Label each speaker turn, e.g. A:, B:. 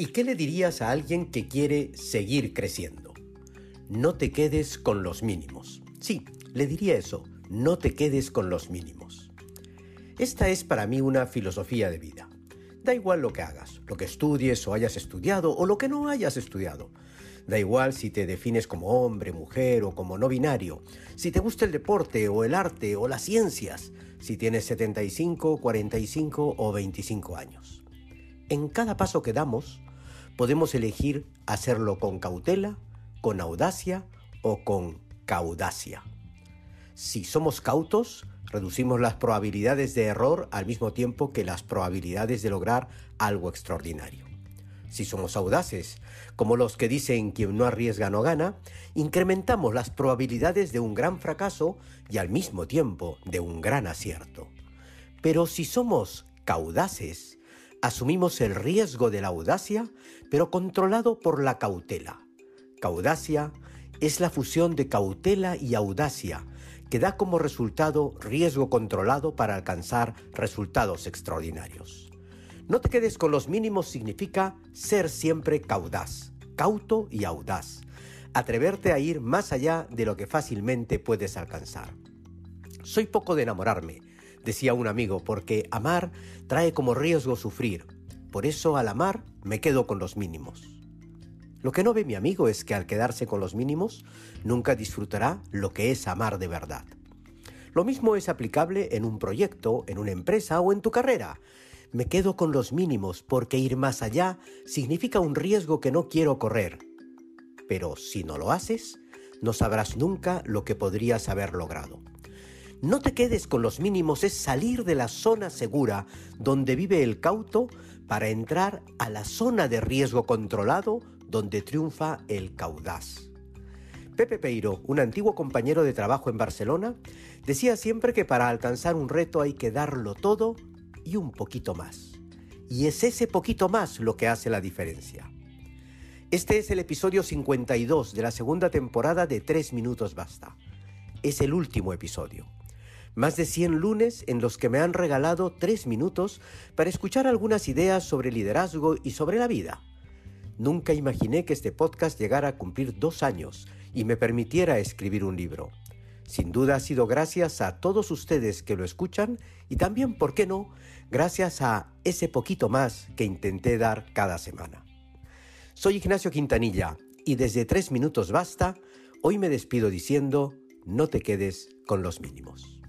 A: ¿Y qué le dirías a alguien que quiere seguir creciendo? No te quedes con los mínimos. Sí, le diría eso, no te quedes con los mínimos. Esta es para mí una filosofía de vida. Da igual lo que hagas, lo que estudies o hayas estudiado o lo que no hayas estudiado. Da igual si te defines como hombre, mujer o como no binario, si te gusta el deporte o el arte o las ciencias, si tienes 75, 45 o 25 años. En cada paso que damos, podemos elegir hacerlo con cautela, con audacia o con caudacia. Si somos cautos, reducimos las probabilidades de error al mismo tiempo que las probabilidades de lograr algo extraordinario. Si somos audaces, como los que dicen quien no arriesga no gana, incrementamos las probabilidades de un gran fracaso y al mismo tiempo de un gran acierto. Pero si somos caudaces, asumimos el riesgo de la audacia, pero controlado por la cautela. Caudacia es la fusión de cautela y audacia, que da como resultado riesgo controlado para alcanzar resultados extraordinarios. No te quedes con los mínimos significa ser siempre caudaz, cauto y audaz, atreverte a ir más allá de lo que fácilmente puedes alcanzar. Soy poco de enamorarme, decía un amigo, porque amar trae como riesgo sufrir. Por eso al amar me quedo con los mínimos. Lo que no ve mi amigo es que al quedarse con los mínimos nunca disfrutará lo que es amar de verdad. Lo mismo es aplicable en un proyecto, en una empresa o en tu carrera. Me quedo con los mínimos porque ir más allá significa un riesgo que no quiero correr. Pero si no lo haces, no sabrás nunca lo que podrías haber logrado. No te quedes con los mínimos, es salir de la zona segura donde vive el cauto para entrar a la zona de riesgo controlado donde triunfa el caudaz. Pepe Peiro, un antiguo compañero de trabajo en Barcelona, decía siempre que para alcanzar un reto hay que darlo todo y un poquito más. Y es ese poquito más lo que hace la diferencia. Este es el episodio 52 de la segunda temporada de 3 minutos basta. Es el último episodio. Más de 100 lunes en los que me han regalado 3 minutos para escuchar algunas ideas sobre liderazgo y sobre la vida. Nunca imaginé que este podcast llegara a cumplir dos años y me permitiera escribir un libro. Sin duda ha sido gracias a todos ustedes que lo escuchan y también, ¿por qué no?, gracias a ese poquito más que intenté dar cada semana. Soy Ignacio Quintanilla y desde tres minutos basta, hoy me despido diciendo, no te quedes con los mínimos.